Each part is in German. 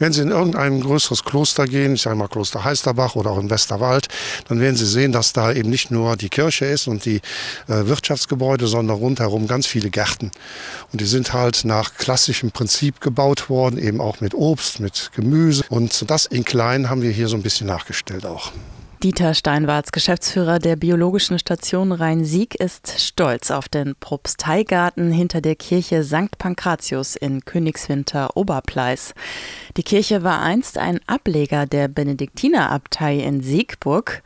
Wenn Sie in irgendein größeres Kloster gehen, ich sage mal Kloster Heisterbach oder auch in Westerwald, dann werden Sie sehen, dass da eben nicht nur die Kirche ist und die äh, Wirtschaftsgebäude, sondern rundherum ganz viele Gärten. Und die sind halt nach klassischem Prinzip gebaut worden, eben auch mit Obst, mit Gemüse. Und das in klein haben wir hier so ein bisschen nachgestellt auch. Dieter Steinwarz, Geschäftsführer der Biologischen Station Rhein-Sieg, ist stolz auf den Propsteigarten hinter der Kirche St. Pankratius in Königswinter Oberpleis. Die Kirche war einst ein Ableger der Benediktinerabtei in Siegburg.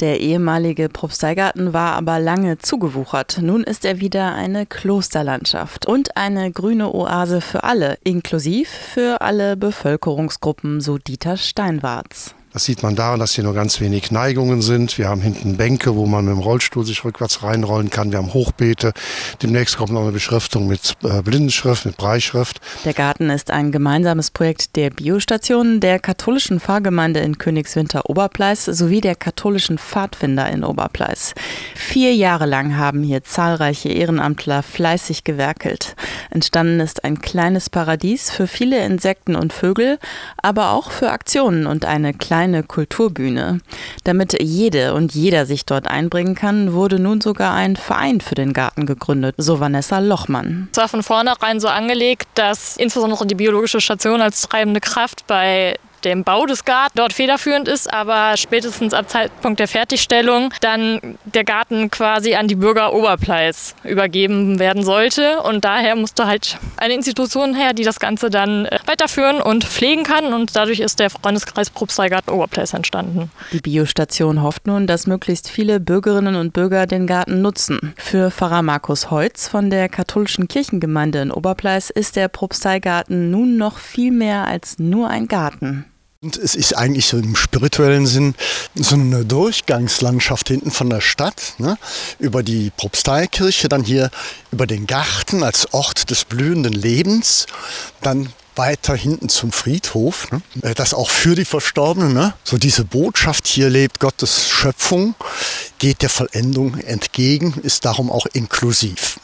Der ehemalige Propsteigarten war aber lange zugewuchert. Nun ist er wieder eine Klosterlandschaft und eine grüne Oase für alle, inklusiv für alle Bevölkerungsgruppen, so Dieter Steinwarz. Das sieht man daran, dass hier nur ganz wenig Neigungen sind. Wir haben hinten Bänke, wo man mit dem Rollstuhl sich rückwärts reinrollen kann. Wir haben Hochbeete. Demnächst kommt noch eine Beschriftung mit äh, Blindenschrift, mit Breischrift. Der Garten ist ein gemeinsames Projekt der Biostation, der katholischen Pfarrgemeinde in Königswinter Oberpleis sowie der katholischen Pfadfinder in Oberpleis. Vier Jahre lang haben hier zahlreiche Ehrenamtler fleißig gewerkelt. Entstanden ist ein kleines Paradies für viele Insekten und Vögel, aber auch für Aktionen und eine kleine kleine Kulturbühne. Damit jede und jeder sich dort einbringen kann, wurde nun sogar ein Verein für den Garten gegründet, so Vanessa Lochmann. Es war von vornherein so angelegt, dass insbesondere die biologische Station als treibende Kraft bei dem Bau des Gartens dort federführend ist, aber spätestens ab Zeitpunkt der Fertigstellung dann der Garten quasi an die Bürger Oberpleis übergeben werden sollte. Und daher musste halt eine Institution her, die das Ganze dann äh, weiterführen und pflegen kann. Und dadurch ist der Freundeskreis Propsteigarten Oberpleis entstanden. Die Biostation hofft nun, dass möglichst viele Bürgerinnen und Bürger den Garten nutzen. Für Pfarrer Markus Heutz von der katholischen Kirchengemeinde in Oberpleis ist der Propsteigarten nun noch viel mehr als nur ein Garten. Und es ist eigentlich so im spirituellen Sinn so eine Durchgangslandschaft hinten von der Stadt, ne? über die Propsteikirche, dann hier über den Garten als Ort des blühenden Lebens, dann weiter hinten zum Friedhof, ne? Äh, das auch für die Verstorbenen, ne? so diese Botschaft, hier lebt Gottes Schöpfung, geht der Vollendung entgegen, ist darum auch inklusiv.